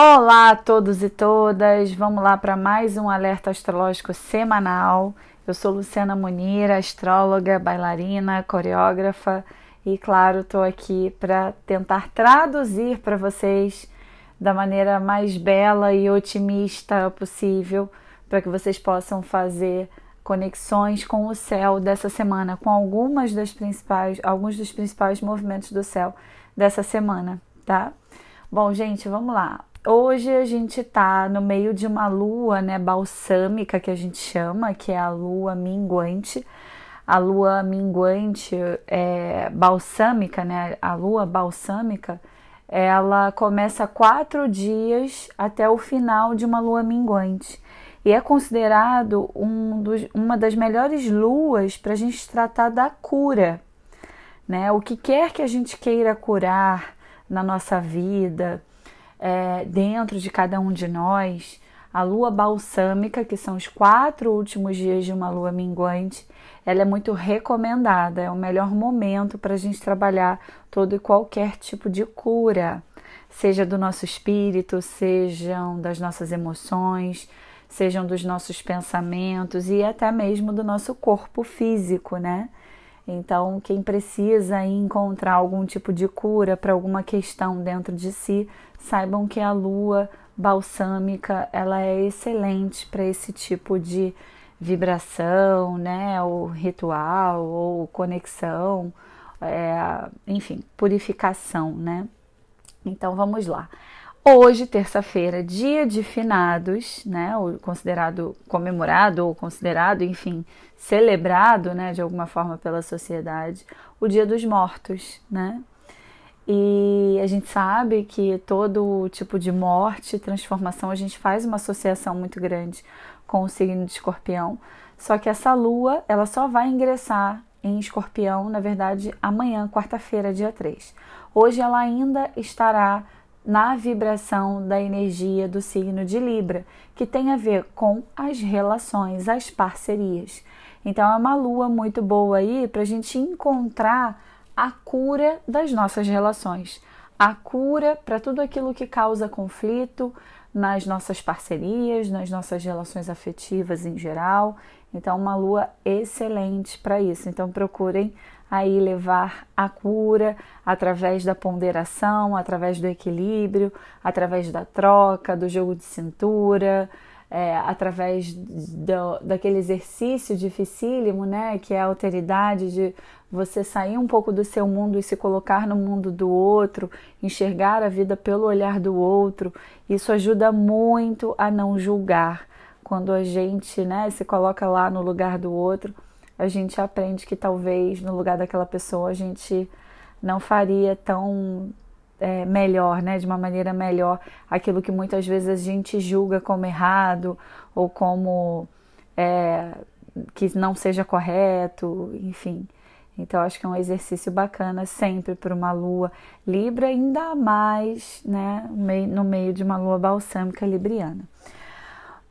Olá a todos e todas, vamos lá para mais um alerta astrológico semanal. Eu sou Luciana Munira, astróloga, bailarina, coreógrafa e, claro, estou aqui para tentar traduzir para vocês da maneira mais bela e otimista possível para que vocês possam fazer conexões com o céu dessa semana, com algumas das principais, alguns dos principais movimentos do céu dessa semana, tá? Bom, gente, vamos lá. Hoje a gente tá no meio de uma lua, né, balsâmica que a gente chama, que é a lua minguante. A lua minguante é balsâmica, né? A lua balsâmica, ela começa quatro dias até o final de uma lua minguante e é considerado um dos, uma das melhores luas para a gente tratar da cura, né? O que quer que a gente queira curar na nossa vida, é, dentro de cada um de nós, a lua balsâmica, que são os quatro últimos dias de uma lua minguante, ela é muito recomendada, é o melhor momento para a gente trabalhar todo e qualquer tipo de cura, seja do nosso espírito, sejam das nossas emoções, sejam dos nossos pensamentos e até mesmo do nosso corpo físico, né? Então, quem precisa encontrar algum tipo de cura para alguma questão dentro de si, saibam que a lua balsâmica ela é excelente para esse tipo de vibração, né, ou ritual, ou conexão, é, enfim, purificação, né? Então vamos lá. Hoje, terça-feira, dia de finados, né, ou considerado comemorado ou considerado, enfim, celebrado, né, de alguma forma pela sociedade, o Dia dos Mortos, né? E a gente sabe que todo tipo de morte, transformação, a gente faz uma associação muito grande com o signo de Escorpião. Só que essa lua, ela só vai ingressar em Escorpião, na verdade, amanhã, quarta-feira, dia 3. Hoje ela ainda estará na vibração da energia do signo de Libra, que tem a ver com as relações, as parcerias. Então é uma lua muito boa aí para a gente encontrar a cura das nossas relações, a cura para tudo aquilo que causa conflito nas nossas parcerias, nas nossas relações afetivas em geral. Então, uma lua excelente para isso. Então, procurem aí levar a cura através da ponderação, através do equilíbrio, através da troca, do jogo de cintura, é, através do, daquele exercício dificílimo, né, que é a alteridade de você sair um pouco do seu mundo e se colocar no mundo do outro, enxergar a vida pelo olhar do outro. Isso ajuda muito a não julgar. Quando a gente, né, se coloca lá no lugar do outro, a gente aprende que talvez no lugar daquela pessoa a gente não faria tão é, melhor, né, de uma maneira melhor, aquilo que muitas vezes a gente julga como errado ou como é, que não seja correto, enfim. Então, acho que é um exercício bacana sempre para uma lua Libra, ainda mais né, no meio de uma lua balsâmica libriana.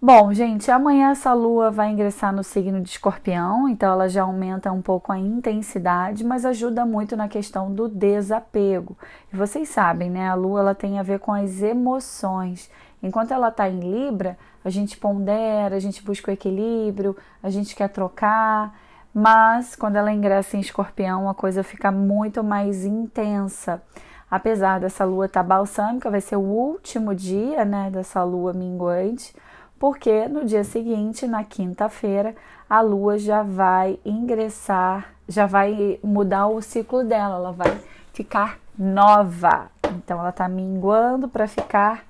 Bom, gente, amanhã essa lua vai ingressar no signo de escorpião, então ela já aumenta um pouco a intensidade, mas ajuda muito na questão do desapego. E vocês sabem, né? A lua ela tem a ver com as emoções. Enquanto ela está em Libra, a gente pondera, a gente busca o equilíbrio, a gente quer trocar, mas quando ela ingressa em escorpião, a coisa fica muito mais intensa. Apesar dessa lua estar tá balsâmica, vai ser o último dia né, dessa lua minguante porque no dia seguinte, na quinta-feira, a lua já vai ingressar, já vai mudar o ciclo dela, ela vai ficar nova. Então ela está minguando para ficar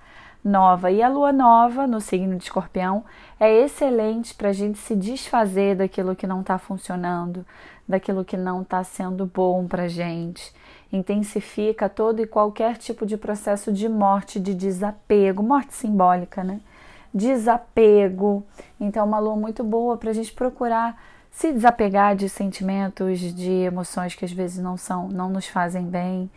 nova. E a lua nova no signo de escorpião é excelente para a gente se desfazer daquilo que não está funcionando, daquilo que não está sendo bom para gente. Intensifica todo e qualquer tipo de processo de morte, de desapego, morte simbólica, né? Desapego. Então, uma lua muito boa para a gente procurar se desapegar de sentimentos, de emoções que às vezes não são, não nos fazem bem,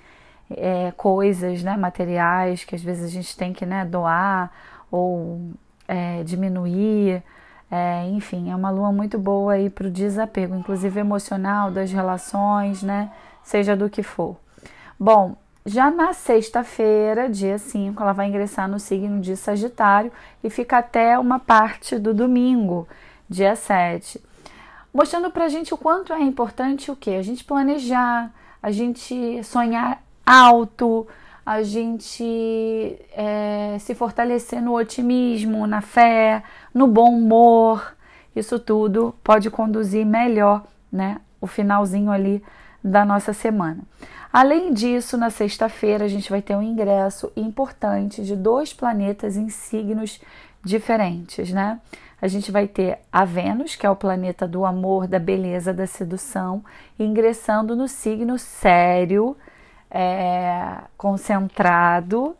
é, coisas, né, materiais que às vezes a gente tem que, né, doar ou é, diminuir. É, enfim, é uma lua muito boa aí para o desapego, inclusive emocional, das relações, né? Seja do que for. Bom, já na sexta-feira, dia 5, ela vai ingressar no signo de Sagitário e fica até uma parte do domingo, dia 7. Mostrando pra gente o quanto é importante o que? A gente planejar, a gente sonhar alto, a gente é, se fortalecer no otimismo, na fé, no bom humor. Isso tudo pode conduzir melhor, né? O finalzinho ali da nossa semana. Além disso, na sexta-feira a gente vai ter um ingresso importante de dois planetas em signos diferentes, né? A gente vai ter a Vênus, que é o planeta do amor, da beleza, da sedução, ingressando no signo sério, é, concentrado,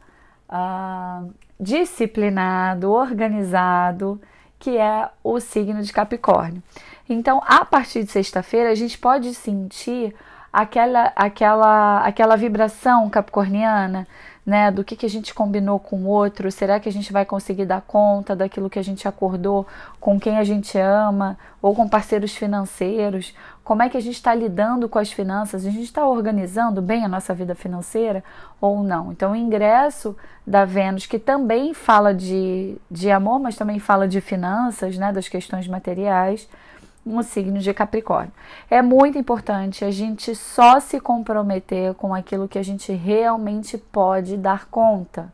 uh, disciplinado, organizado, que é o signo de Capricórnio. Então, a partir de sexta-feira, a gente pode sentir aquela, aquela, aquela vibração capricorniana, né? Do que, que a gente combinou com o outro, será que a gente vai conseguir dar conta daquilo que a gente acordou com quem a gente ama ou com parceiros financeiros? Como é que a gente está lidando com as finanças? A gente está organizando bem a nossa vida financeira ou não? Então, o ingresso da Vênus, que também fala de, de amor, mas também fala de finanças, né? Das questões materiais no signo de Capricórnio. É muito importante a gente só se comprometer com aquilo que a gente realmente pode dar conta,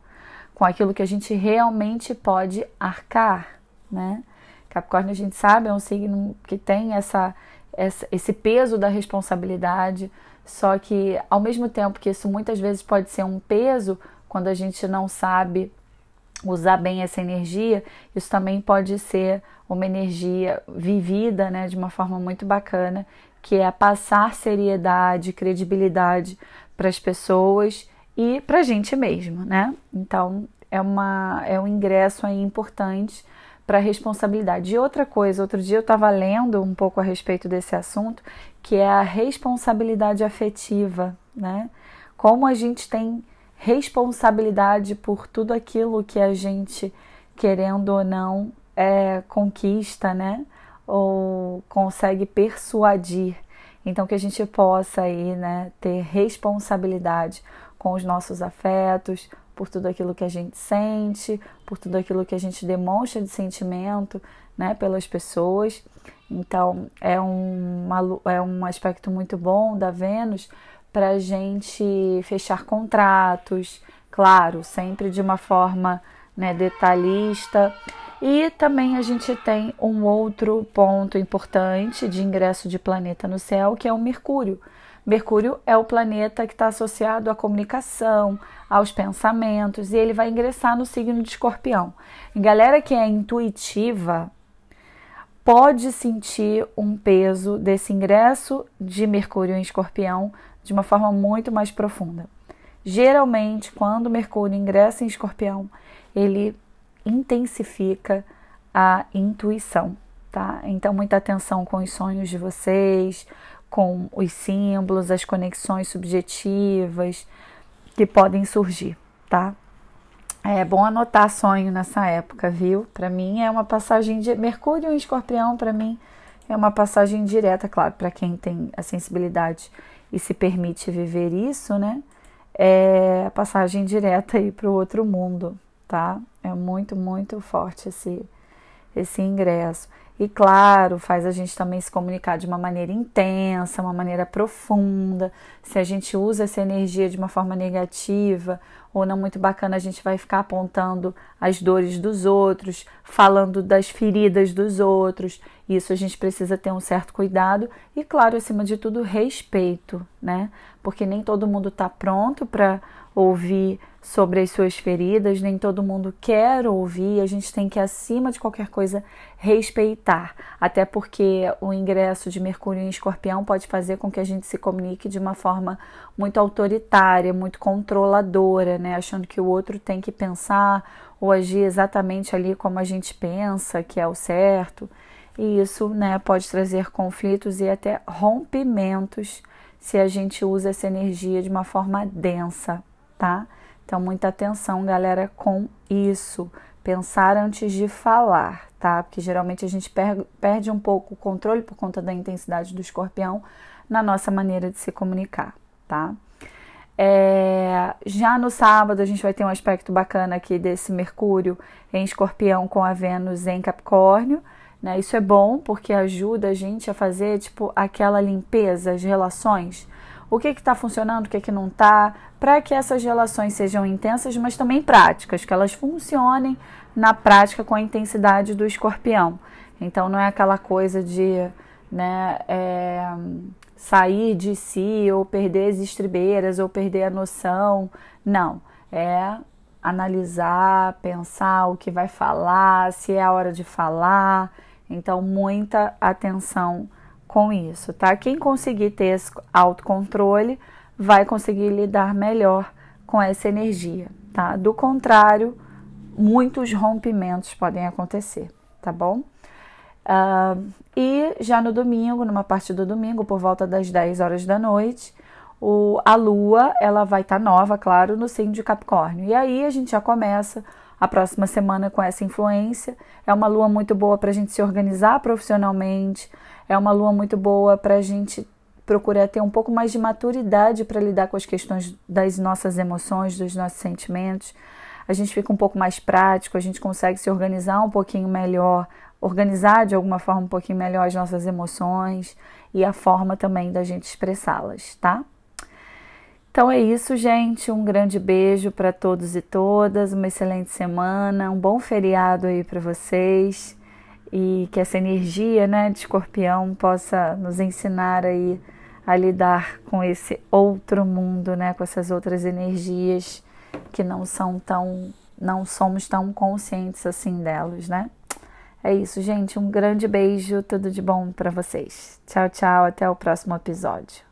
com aquilo que a gente realmente pode arcar, né? Capricórnio, a gente sabe, é um signo que tem essa, essa, esse peso da responsabilidade, só que ao mesmo tempo que isso muitas vezes pode ser um peso, quando a gente não sabe usar bem essa energia, isso também pode ser uma energia vivida né, de uma forma muito bacana, que é passar seriedade, credibilidade para as pessoas e para a gente mesmo, né? Então é, uma, é um ingresso aí importante para a responsabilidade. E outra coisa, outro dia eu estava lendo um pouco a respeito desse assunto, que é a responsabilidade afetiva, né? Como a gente tem responsabilidade por tudo aquilo que a gente, querendo ou não, é, conquista, né? Ou consegue persuadir. Então, que a gente possa aí, né, ter responsabilidade com os nossos afetos, por tudo aquilo que a gente sente, por tudo aquilo que a gente demonstra de sentimento, né, pelas pessoas. Então, é, uma, é um aspecto muito bom da Vênus para a gente fechar contratos, claro, sempre de uma forma né, detalhista. E também a gente tem um outro ponto importante de ingresso de planeta no céu, que é o Mercúrio. Mercúrio é o planeta que está associado à comunicação, aos pensamentos, e ele vai ingressar no signo de escorpião. E galera que é intuitiva pode sentir um peso desse ingresso de Mercúrio em escorpião de uma forma muito mais profunda. Geralmente, quando Mercúrio ingressa em Escorpião, ele intensifica a intuição, tá? Então, muita atenção com os sonhos de vocês, com os símbolos, as conexões subjetivas que podem surgir, tá? É bom anotar sonho nessa época, viu? Para mim é uma passagem de Mercúrio em Escorpião, para mim é uma passagem direta, claro, para quem tem a sensibilidade e se permite viver isso, né? É a passagem direta aí para o outro mundo, tá? É muito, muito forte esse, esse ingresso. E claro, faz a gente também se comunicar de uma maneira intensa, uma maneira profunda. Se a gente usa essa energia de uma forma negativa ou não muito bacana, a gente vai ficar apontando as dores dos outros, falando das feridas dos outros. Isso a gente precisa ter um certo cuidado e, claro, acima de tudo, respeito, né? Porque nem todo mundo está pronto para ouvir sobre as suas feridas, nem todo mundo quer ouvir, a gente tem que, acima de qualquer coisa, respeitar. Até porque o ingresso de Mercúrio em Escorpião pode fazer com que a gente se comunique de uma forma muito autoritária, muito controladora, né? Achando que o outro tem que pensar ou agir exatamente ali como a gente pensa, que é o certo. E isso né, pode trazer conflitos e até rompimentos se a gente usa essa energia de uma forma densa, tá? Então, muita atenção, galera, com isso. Pensar antes de falar, tá? Porque geralmente a gente perde um pouco o controle por conta da intensidade do escorpião na nossa maneira de se comunicar, tá? É, já no sábado a gente vai ter um aspecto bacana aqui desse Mercúrio em Escorpião com a Vênus em Capricórnio. Né? Isso é bom porque ajuda a gente a fazer tipo aquela limpeza, as relações. O que está funcionando, o que, que não está, para que essas relações sejam intensas, mas também práticas, que elas funcionem na prática com a intensidade do escorpião. Então não é aquela coisa de né, é, sair de si ou perder as estribeiras ou perder a noção. Não, é analisar, pensar o que vai falar, se é a hora de falar. Então, muita atenção com isso, tá? Quem conseguir ter esse autocontrole vai conseguir lidar melhor com essa energia, tá? Do contrário, muitos rompimentos podem acontecer, tá bom? Uh, e já no domingo, numa parte do domingo, por volta das 10 horas da noite, o, a lua ela vai estar tá nova, claro, no signo de Capricórnio. E aí a gente já começa a próxima semana com essa influência. É uma lua muito boa para a gente se organizar profissionalmente, é uma lua muito boa para a gente procurar ter um pouco mais de maturidade para lidar com as questões das nossas emoções, dos nossos sentimentos. A gente fica um pouco mais prático, a gente consegue se organizar um pouquinho melhor, organizar de alguma forma um pouquinho melhor as nossas emoções e a forma também da gente expressá-las, tá? Então é isso, gente. Um grande beijo para todos e todas. Uma excelente semana, um bom feriado aí para vocês e que essa energia, né, de Escorpião possa nos ensinar aí a lidar com esse outro mundo, né, com essas outras energias que não são tão não somos tão conscientes assim delas, né? É isso, gente. Um grande beijo, tudo de bom para vocês. Tchau, tchau. Até o próximo episódio.